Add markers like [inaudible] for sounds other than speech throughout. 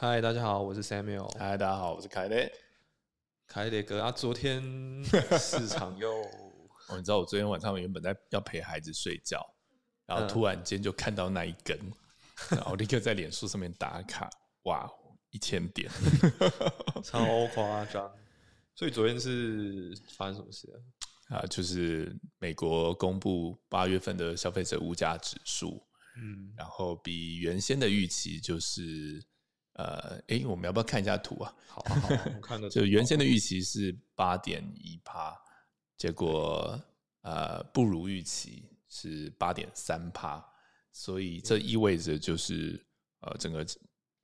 嗨，大家好，我是 Samuel。嗨，大家好，我是凯雷。凯雷哥啊，昨天 [laughs] 市场又……哦，你知道我昨天晚上原本在要陪孩子睡觉，然后突然间就看到那一根，[laughs] 然后立刻在脸书上面打卡，哇，一千点，[laughs] 超夸张。所以昨天是发生什么事啊？啊，就是美国公布八月份的消费者物价指数。嗯，然后比原先的预期就是，呃，哎，我们要不要看一下图啊？好，好，我看的 [laughs] 就原先的预期是八点一帕，结果呃不如预期是八点三帕，所以这意味着就是呃整个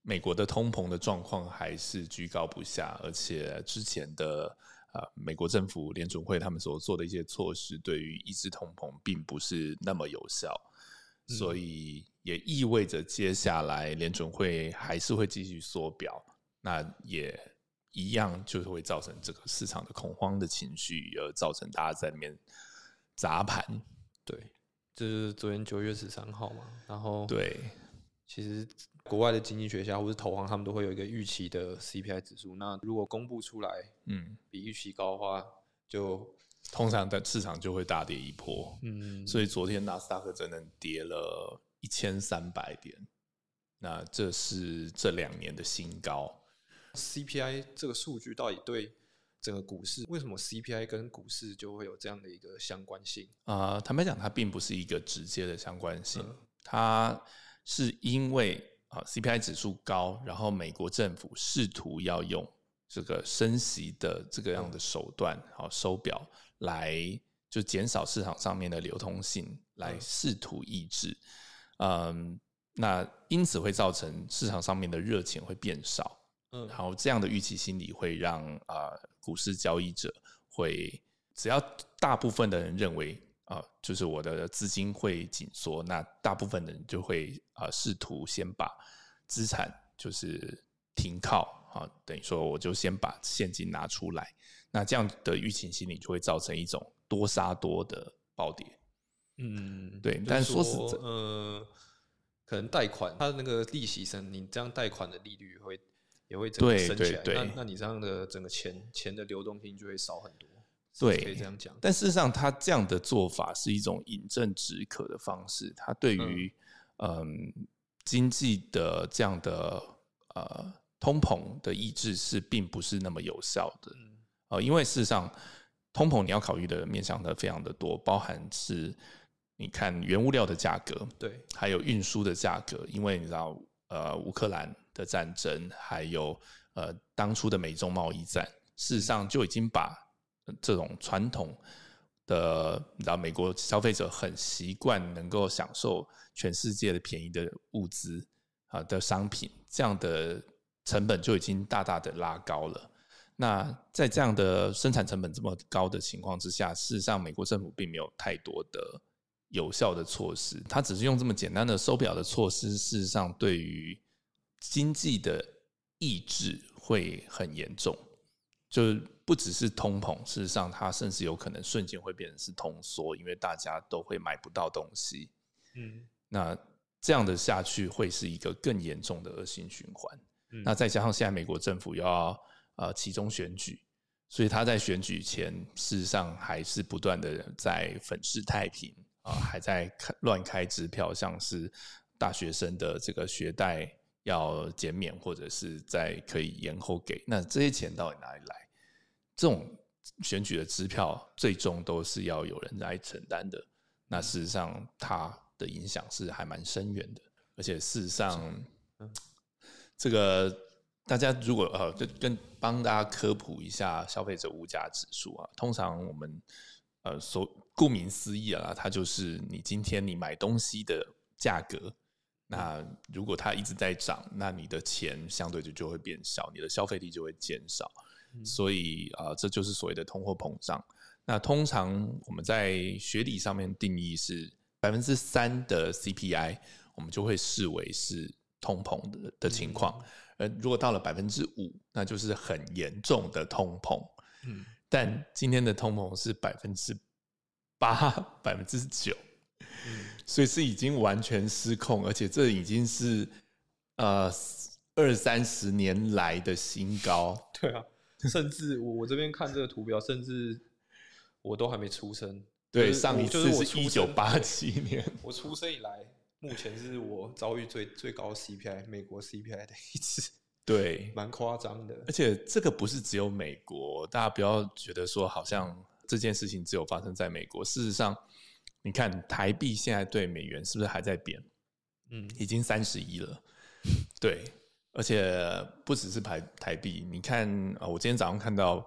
美国的通膨的状况还是居高不下，而且之前的呃美国政府联准会他们所做的一些措施，对于抑制通膨并不是那么有效。所以也意味着接下来联准会还是会继续缩表，那也一样就是会造成这个市场的恐慌的情绪，而造成大家在里面砸盘。对，这是昨天九月十三号嘛，然后对，其实国外的经济学家或是投行他们都会有一个预期的 CPI 指数，那如果公布出来，嗯，比预期高的话，就。通常的市场就会大跌一波，嗯，所以昨天纳斯达克真的跌了一千三百点，那这是这两年的新高。CPI 这个数据到底对整个股市，为什么 CPI 跟股市就会有这样的一个相关性？啊，坦白讲，它并不是一个直接的相关性，它是因为啊 CPI 指数高，然后美国政府试图要用这个升息的这个样的手段，好收表。来就减少市场上面的流通性，来试图抑制，嗯，那因此会造成市场上面的热钱会变少，嗯，然后这样的预期心理会让啊股市交易者会，只要大部分的人认为啊，就是我的资金会紧缩，那大部分人就会啊试图先把资产就是停靠。啊，等于说我就先把现金拿出来，那这样的预期心理就会造成一种多杀多的暴跌。嗯，对。但是说实在，呃，可能贷款它的那个利息升，你这样贷款的利率会也会整个升起来，那那你这样的整个钱钱的流动性就会少很多。对，可以这样讲。但事实上，他这样的做法是一种饮鸩止渴的方式，它对于嗯经济的这样的呃。通膨的抑制是并不是那么有效的，呃，因为事实上，通膨你要考虑的面向的非常的多，包含是你看原物料的价格，对，还有运输的价格，因为你知道，呃，乌克兰的战争，还有呃当初的美中贸易战，事实上就已经把这种传统的，你知道，美国消费者很习惯能够享受全世界的便宜的物资啊的商品这样的。成本就已经大大的拉高了。那在这样的生产成本这么高的情况之下，事实上美国政府并没有太多的有效的措施，他只是用这么简单的收表的措施，事实上对于经济的抑制会很严重。就是不只是通膨，事实上它甚至有可能瞬间会变成是通缩，因为大家都会买不到东西。嗯，那这样的下去会是一个更严重的恶性循环。那再加上现在美国政府要呃其中选举，所以他在选举前事实上还是不断的在粉饰太平啊，还在开乱开支票，像是大学生的这个学贷要减免，或者是在可以延后给。那这些钱到底哪里来？这种选举的支票最终都是要有人来承担的。那事实上，它的影响是还蛮深远的，而且事实上，这个大家如果呃，就跟帮大家科普一下消费者物价指数啊。通常我们呃，所顾名思义啊，它就是你今天你买东西的价格。那如果它一直在涨，那你的钱相对就就会变少，你的消费力就会减少。所以啊，这就是所谓的通货膨胀。那通常我们在学理上面定义是百分之三的 CPI，我们就会视为是。通膨的的情况，呃，如果到了百分之五，那就是很严重的通膨。嗯，但今天的通膨是百分之八、[laughs] 百分之九，嗯，所以是已经完全失控，而且这已经是呃二三十年来的新高。对啊，甚至我我这边看这个图表，甚至我都还没出生。对，上一次是一九八七年，[laughs] 我出生以来，目前是我遭遇最最高 CPI，美国 CPI 的一次。对，蛮夸张的。而且这个不是只有美国，大家不要觉得说好像这件事情只有发生在美国。事实上，你看台币现在对美元是不是还在贬？嗯，已经三十一了。对，而且不只是台台币，你看啊，我今天早上看到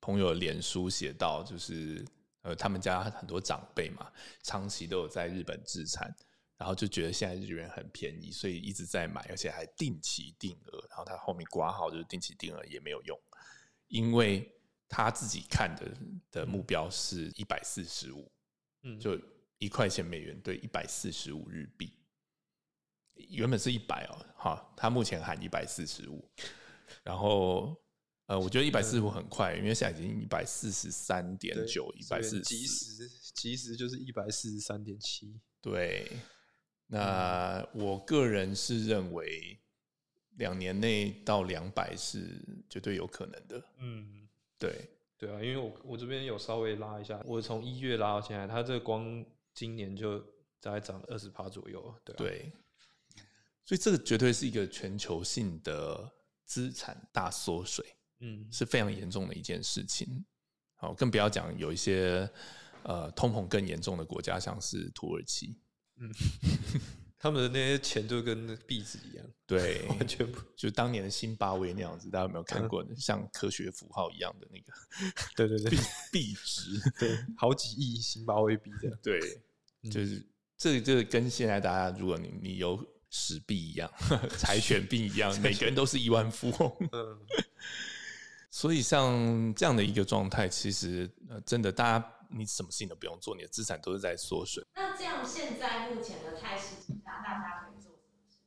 朋友脸书写到，就是。呃，他们家很多长辈嘛，长期都有在日本自产，然后就觉得现在日元很便宜，所以一直在买，而且还定期定额。然后他后面挂号就是定期定额也没有用，因为他自己看的的目标是一百四十五，嗯，就一块钱美元兑一百四十五日币，原本是一百哦，哈，他目前喊一百四十五，然后。呃，我觉得一百四十五很快，因为现在已经一百四十三点九，一百四即时即时就是一百四十三点七。对，那我个人是认为两年内到两百是绝对有可能的。嗯，对，对啊，因为我我这边有稍微拉一下，我从一月拉到现在，它这光今年就大概涨了二十趴左右。对，所以这个绝对是一个全球性的资产大缩水。嗯，是非常严重的一件事情。好，更不要讲有一些呃通膨更严重的国家，像是土耳其。嗯，[laughs] 他们的那些钱就跟币纸一样，对，[laughs] 完全不。就当年的辛巴威那样子，大家有没有看过？像科学符号一样的那个，[laughs] 对对对，币币值，对，好几亿辛巴威币的，对，就是这这跟现在大家，如果你你有史币一样，柴犬币一样，每个人都是亿万富翁。嗯。所以像这样的一个状态，其实呃，真的，大家你什么事情都不用做，你的资产都是在缩水。那这样，现在目前的态势之下，大家可以做什么事情？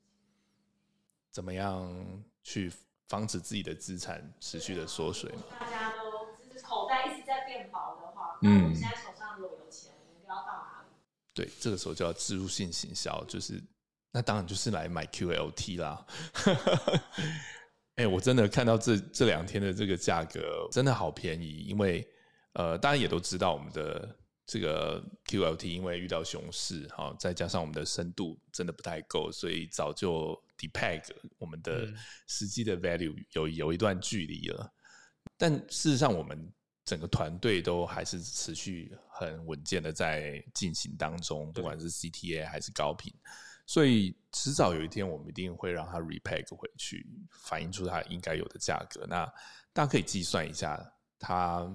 怎么样去防止自己的资产持续的缩水嘛？大家都就是口袋一直在变薄的话，嗯我们现在手上如果有钱，我们要到哪里？对，这个时候就要植入性行销，就是那当然就是来买 QLT 啦。[laughs] 哎，我真的看到这这两天的这个价格真的好便宜，因为呃，大家也都知道我们的这个 QLT 因为遇到熊市哈，再加上我们的深度真的不太够，所以早就 depeg 我们的实际的 value 有有一段距离了。但事实上，我们整个团队都还是持续很稳健的在进行当中，不管是 CTA 还是高频。所以迟早有一天，我们一定会让它 repeg 回去，反映出它应该有的价格。那大家可以计算一下，它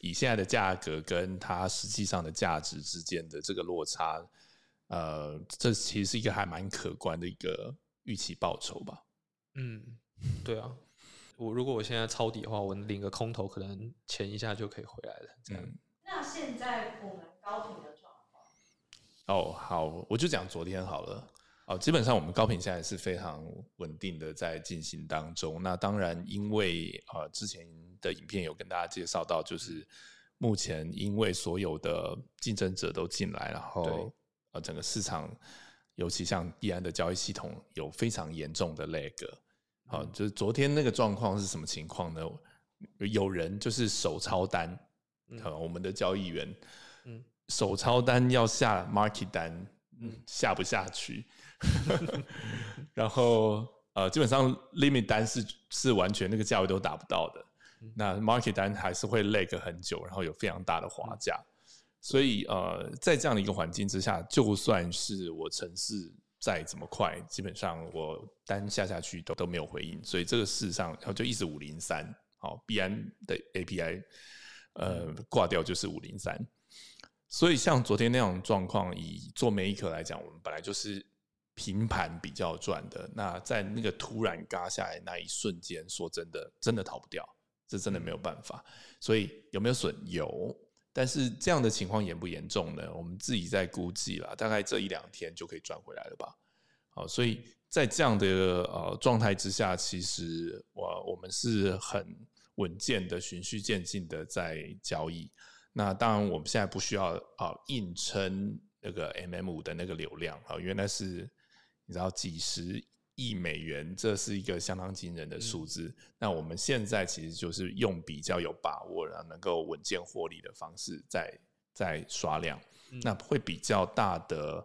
以现在的价格跟它实际上的价值之间的这个落差，呃，这其实是一个还蛮可观的一个预期报酬吧。嗯，对啊，我如果我现在抄底的话，我领个空头，可能钱一下就可以回来了。这样。那现在我们高频的状况。哦，好，我就讲昨天好了。哦，基本上我们高频现在是非常稳定的在进行当中。那当然，因为呃之前的影片有跟大家介绍到，就是目前因为所有的竞争者都进来，然后呃整个市场，尤其像易安的交易系统有非常严重的 lag。好，就是昨天那个状况是什么情况呢？有人就是手抄单，呃，我们的交易员，嗯。手抄单要下 market 单，嗯，下不下去。[laughs] 然后呃，基本上 limit 单是是完全那个价位都达不到的。那 market 单还是会 lag 很久，然后有非常大的滑价。所以呃，在这样的一个环境之下，就算是我城市再怎么快，基本上我单下下去都都没有回应。所以这个事实上，然后就一直五零三，好，币安的 API 呃挂掉就是五零三。所以像昨天那种状况，以做每一颗来讲，我们本来就是平盘比较赚的。那在那个突然嘎下来那一瞬间，说真的，真的逃不掉，这真的没有办法。所以有没有损？有，但是这样的情况严不严重呢？我们自己在估计啦，大概这一两天就可以赚回来了吧。好，所以在这样的呃状态之下，其实我我们是很稳健的、循序渐进的在交易。那当然，我们现在不需要啊硬撑那个 M M 五的那个流量啊，原来是你知道几十亿美元，这是一个相当惊人的数字。那我们现在其实就是用比较有把握，然后能够稳健获利的方式，在在刷量。那会比较大的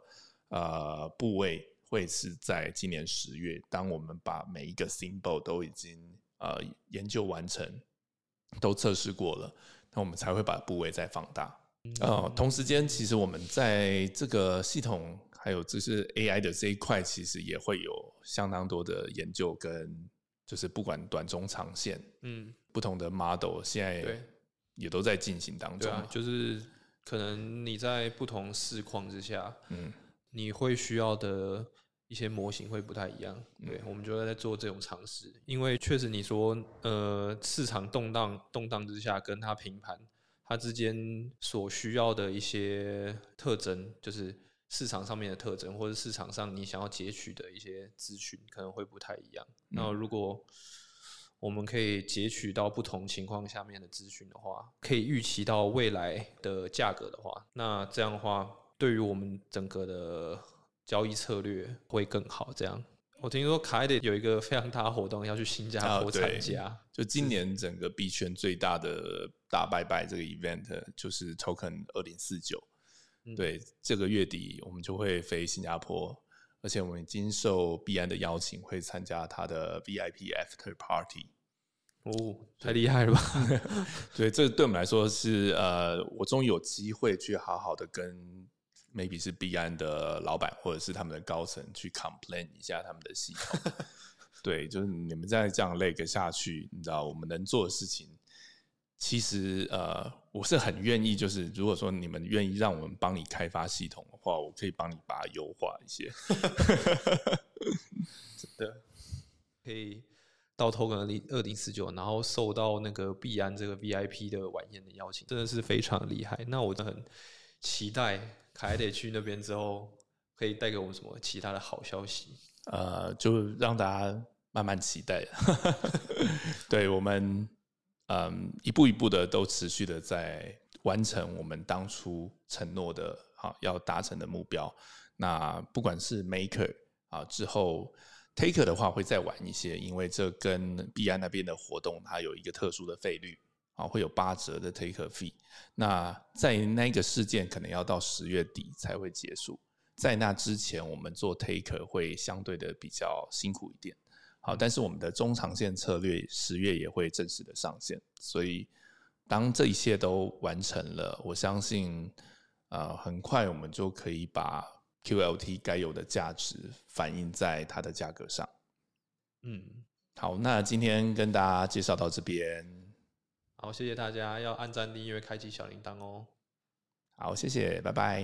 呃部位，会是在今年十月，当我们把每一个 symbol 都已经呃研究完成，都测试过了，那我们才会把部位再放大。呃，同时间，其实我们在这个系统。还有就是 AI 的这一块，其实也会有相当多的研究跟，就是不管短中长线，嗯，不同的 model 现在也都在进行当中。对啊，就是可能你在不同市况之下，嗯，你会需要的一些模型会不太一样。对，我们就在做这种尝试，因为确实你说，呃，市场动荡动荡之下，跟它平盘，它之间所需要的一些特征，就是。市场上面的特征，或者市场上你想要截取的一些资讯，可能会不太一样。那如果我们可以截取到不同情况下面的资讯的话，可以预期到未来的价格的话，那这样的话，对于我们整个的交易策略会更好。这样，我听说卡迪有一个非常大的活动要去新加坡参加，就今年整个币圈最大的大拜拜这个 event 就是 Token 二零四九。对，这个月底我们就会飞新加坡，而且我们已经受币安的邀请，会参加他的 VIP After Party。哦，太厉害了吧！[laughs] 对，这对我们来说是呃，我终于有机会去好好的跟 maybe 是币安的老板或者是他们的高层去 complain 一下他们的系统。[laughs] 对，就是你们再这样累个下去，你知道我们能做的事情。其实呃，我是很愿意，就是如果说你们愿意让我们帮你开发系统的话，我可以帮你把它优化一些。[laughs] 真的可以到 Token 二零二零四九，然后受到那个币安这个 VIP 的晚宴的邀请，真的是非常厉害。那我都很期待凯得去那边之后，可以带给我们什么其他的好消息？呃，就让大家慢慢期待。[laughs] 对我们。嗯，一步一步的都持续的在完成我们当初承诺的，好要达成的目标。那不管是 Maker 啊，之后 Taker 的话会再晚一些，因为这跟币安那边的活动它有一个特殊的费率啊，会有八折的 Taker fee。那在那个事件可能要到十月底才会结束，在那之前我们做 Taker 会相对的比较辛苦一点。好，但是我们的中长线策略十月也会正式的上线，所以当这一切都完成了，我相信，呃，很快我们就可以把 QLT 该有的价值反映在它的价格上。嗯，好，那今天跟大家介绍到这边，好，谢谢大家，要按赞、订阅、开启小铃铛哦。好，谢谢，拜拜。